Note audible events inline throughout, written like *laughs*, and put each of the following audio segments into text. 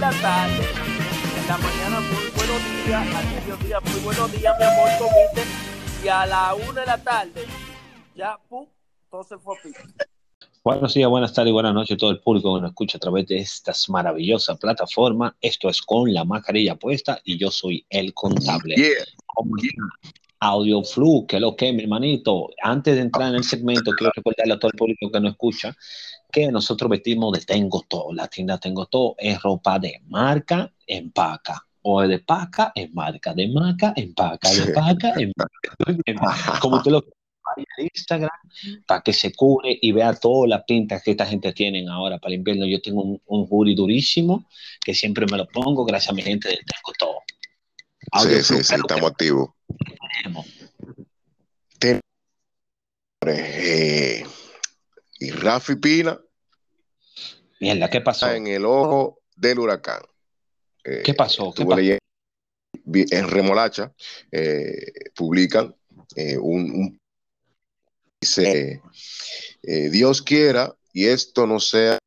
La tarde, en la mañana muy buenos días, al mediodía muy buenos días, mi amor, comiste, y a la una de la tarde, ya, pum, todo se fue a pico. Buenos días, buenas tardes y buenas noches a todo el público que nos escucha a través de estas maravillosas plataformas. Esto es con la mascarilla puesta y yo soy el contable. Audio Flu, que es lo que, mi hermanito. Antes de entrar en el segmento, quiero recordarle a todo el público que nos escucha que nosotros vestimos de Tengo Todo. La tienda Tengo Todo es ropa de marca, empaca. O de paca, en marca. De marca, empaca. De paca, empaca. *laughs* Como tú lo a Instagram para que se cubre y vea todas las pintas que esta gente tiene ahora para el invierno. Yo tengo un, un hoodie durísimo que siempre me lo pongo gracias a mi gente de Tengo Todo. Audio Sí, Flu, sí, sí, ¿qué es lo que estamos activos. Tenemos? Eh, y Rafi Pina Mierda, ¿qué pasó? en el ojo del huracán. Eh, ¿Qué pasó? En Remolacha eh, publican eh, un, un- dice Dios quiera y esto no sea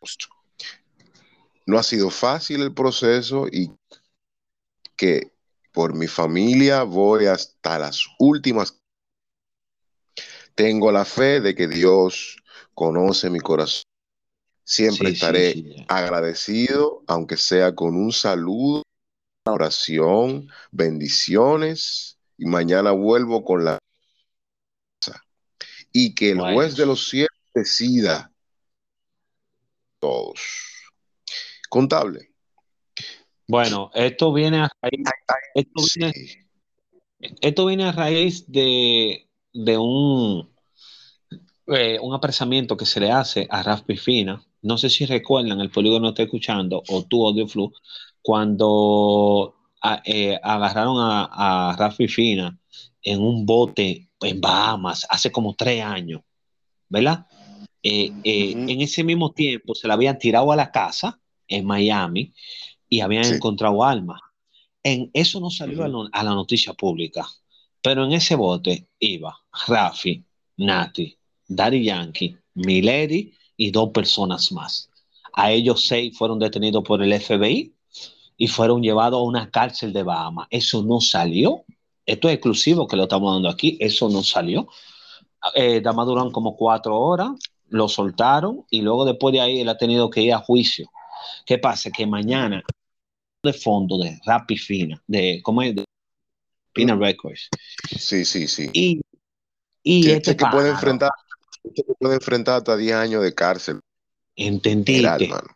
justo. No ha sido fácil el proceso y que por mi familia voy hasta las últimas. Tengo la fe de que Dios conoce mi corazón. Siempre Sí, estaré sí. agradecido, aunque sea con un saludo, oración, bendiciones, y mañana vuelvo con la y que el Bueno. juez de los cielos decida todos. Contable. Bueno, esto viene a raíz, esto viene, Sí. esto viene a raíz de, de un, eh, un apresamiento que se le hace a Rafi Fina. No sé si recuerdan, el polígono está escuchando, o tú, Audio Flu, cuando a- eh, agarraron a, a Rafi Fina en un bote en Bahamas hace como tres años, ¿verdad? Eh. En ese mismo tiempo se la habían tirado a la casa en Miami y habían Sí. encontrado armas. En, eso no salió a, la noticia pública, pero en ese bote iba Rafi, Nati, Daddy Yankee, Milady y dos personas más. A ellos seis fueron detenidos por el FBI y fueron llevados a una cárcel de Bahamas. Eso no salió. Esto es exclusivo que lo estamos dando aquí. Eso no salió. Eh, Dama como cuatro horas, lo soltaron y luego después de ahí él ha tenido que ir a juicio. ¿Qué pasa? Que mañana de fondo de Rappi Fina, de ¿cómo es? De Pina Records. Sí, sí, sí. Y, y Sí, este este que puede enfrentar, este que puede enfrentar hasta 10 años de cárcel. hermano.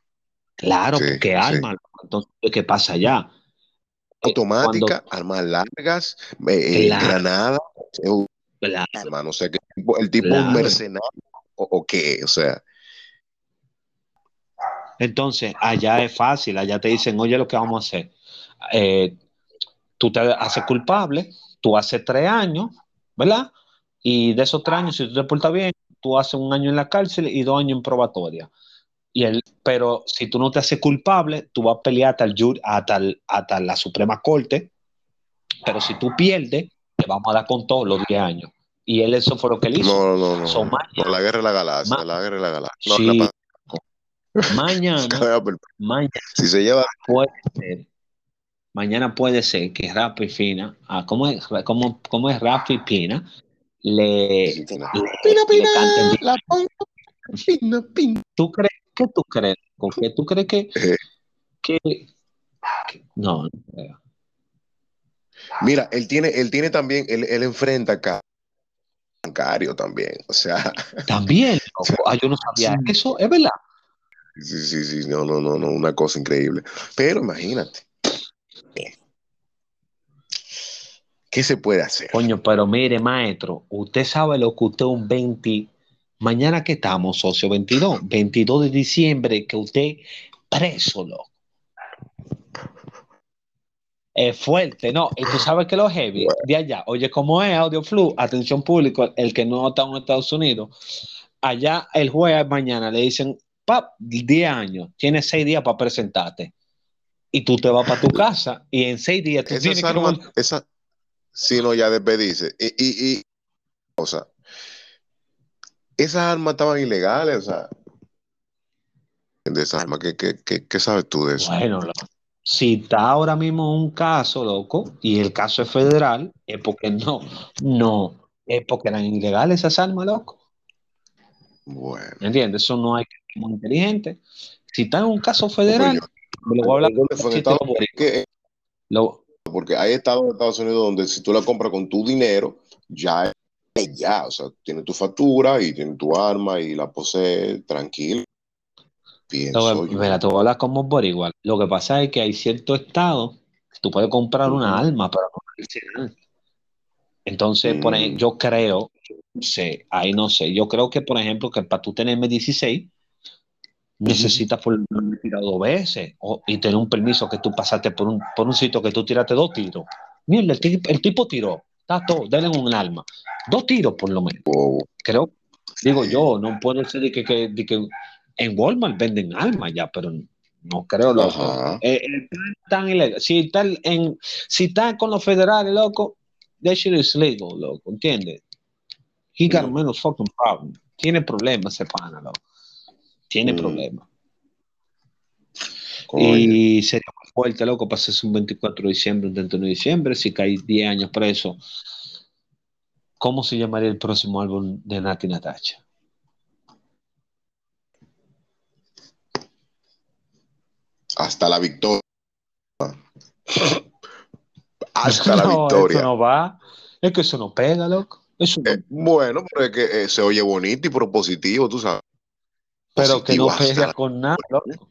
Claro, Sí, porque sí. arma. Entonces, ¿qué pasa allá? Eh, Automática, armas largas, eh, eh, Claro. granada, eh, Claro, hermano. O sea, que el tipo, el tipo es Claro. un mercenario o, o qué, o sea, Entonces, allá es fácil, allá te dicen, oye, lo que vamos a hacer. Eh, tú te haces culpable, tú haces tres años, ¿verdad? Y de esos tres años, si tú te portas bien, tú haces un año en la cárcel y dos años en probatoria. Y el, pero si tú no te haces culpable, tú vas a pelear hasta, el, hasta, el- hasta la Suprema Corte, pero si tú pierdes, te vamos a dar con todos los 10 años. Y él eso fue lo que él hizo. no, no, no. So, no, mañana, la guerra de la galaxia, la guerra de la galaxia. No, sí, la mañana, *laughs* mañana si se lleva, puede ser, mañana puede ser que Rafi Fina, ah, ¿cómo es, cómo, cómo es Rafi Pina? Le, le, Pina, le pina, bien. la pongo, pina, pina. ¿Tú crees, qué tú crees? ¿Qué tú crees que, Eh, que, que- no, no creo. Mira, él tiene, él tiene también, él, él enfrenta acá bancario también, o sea, También, *laughs* loco. Ah, yo no sabía Sí. eso, es verdad. Sí, sí, sí, no, no, no, no, una cosa increíble. Pero imagínate, ¿qué se puede hacer? Coño, pero mire, maestro, usted sabe lo que usted un 20, mañana que estamos, socio, 22, 22 de diciembre, que usted preso, loco. Es fuerte, ¿no? Y tú sabes que lo heavy de allá, oye, ¿cómo es AudioFlu? Atención público, el que no está en Estados Unidos, allá el juez mañana le dicen, pap, 10 años, tienes 6 días para presentarte. Y tú te vas para tu casa y en 6 días tú tienes que... esa, si no, ya después dice. Y, y, y, o sea, esas armas estaban ilegales, o sea. De esas armas, ¿qué, qué, qué, qué sabes tú de eso? Bueno, si está ahora mismo un caso, loco, y el caso es federal, es porque no, no, es porque eran ilegales esas armas, loco. Bueno. ¿Me entiendes? Eso no hay que muy inteligente. Si está en un caso federal, Porque hay estados en Estados Unidos donde si tú la compras con tu dinero, ya es ya, o sea, tiene tu factura y tiene tu arma y la posee tranquilo. Pienso yo. mira, te voy a hablar como boricua. Lo que pasa es que hay ciertos estados que tú puedes comprar una arma, pero no medicinal. Entonces, por Mm. ejemplo, yo creo, no sé, ahí no sé, yo creo que, por ejemplo, que para tú tener M16, necesitas menos tirar dos veces o- y tener un permiso que tú pasaste por un, por un sitio que tú tiraste dos tiros. Mira, el, tipo- el tipo tiró, está todo, denle un arma. Dos tiros por lo menos. Creo, digo yo, no puede ser de que, que- de que en Walmart venden armas ya, pero no creo, loco. Eh, eh, tan, tan ilegal. Si está en, si está con los federales, loco, that shit is legal, loco, ¿entiendes? He got Mm. menos fucking problem. Tiene problemas ese pana, loco. Tiene Mm. problemas. coño. Y sería muy fuerte, loco, pasarse un 24 de diciembre, un 31 de diciembre, si cae 10 años preso. ¿Cómo se llamaría el próximo álbum de Nati Natacha? Hasta la victoria. *laughs* Hasta la victoria. Eso no va. Es que eso no pega, loco. Eso no- Eh, bueno, pero es que eh, se oye bonito y propositivo, tú sabes. Pero que no pega con nada, loco.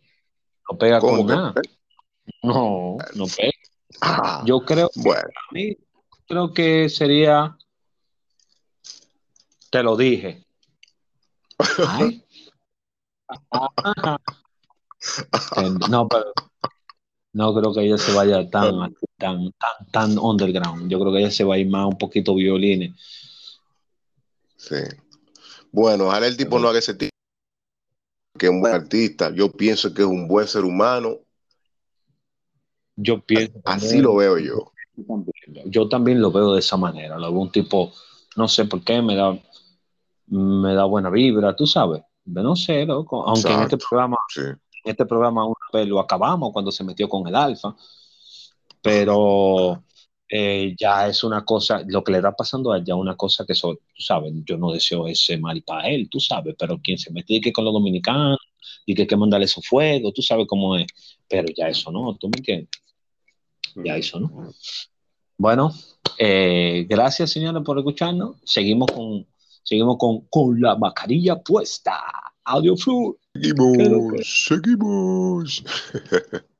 No pega ¿Cómo con nada. No, no pega. Ah, Yo creo, bueno, a mí, creo que sería. Te lo dije. Ay. *laughs* No, pero no creo que ella se vaya tan, tan, tan, tan underground. Yo creo que ella se va a ir más un poquito violines. sí. Bueno, ojalá el tipo no haga ese tipo. Que es un buen artista. Yo pienso que es un buen ser humano. Yo pienso. Así lo veo yo. Yo también lo veo de esa manera. Lo veo un tipo, no sé por qué, me da, me da buena vibra, tú sabes. No sé, loco. Aunque en este Exacto. programa, Sí. en este programa una vez lo acabamos cuando se metió con el Alfa. Pero eh, ya es una cosa, lo que le está pasando a él ya una cosa que, so- tú sabes, yo no deseo ese mal para él, tú sabes, pero quien se mete y que con los dominicanos y que hay que mandarle su fuego, tú sabes cómo es. Pero ya eso no, ¿tú me entiendes? Ya eso no. Bueno, eh, gracias señores por escucharnos. Seguimos con, seguimos con, con la mascarilla puesta. Audio Flu. Seguimos, seguimos. *laughs*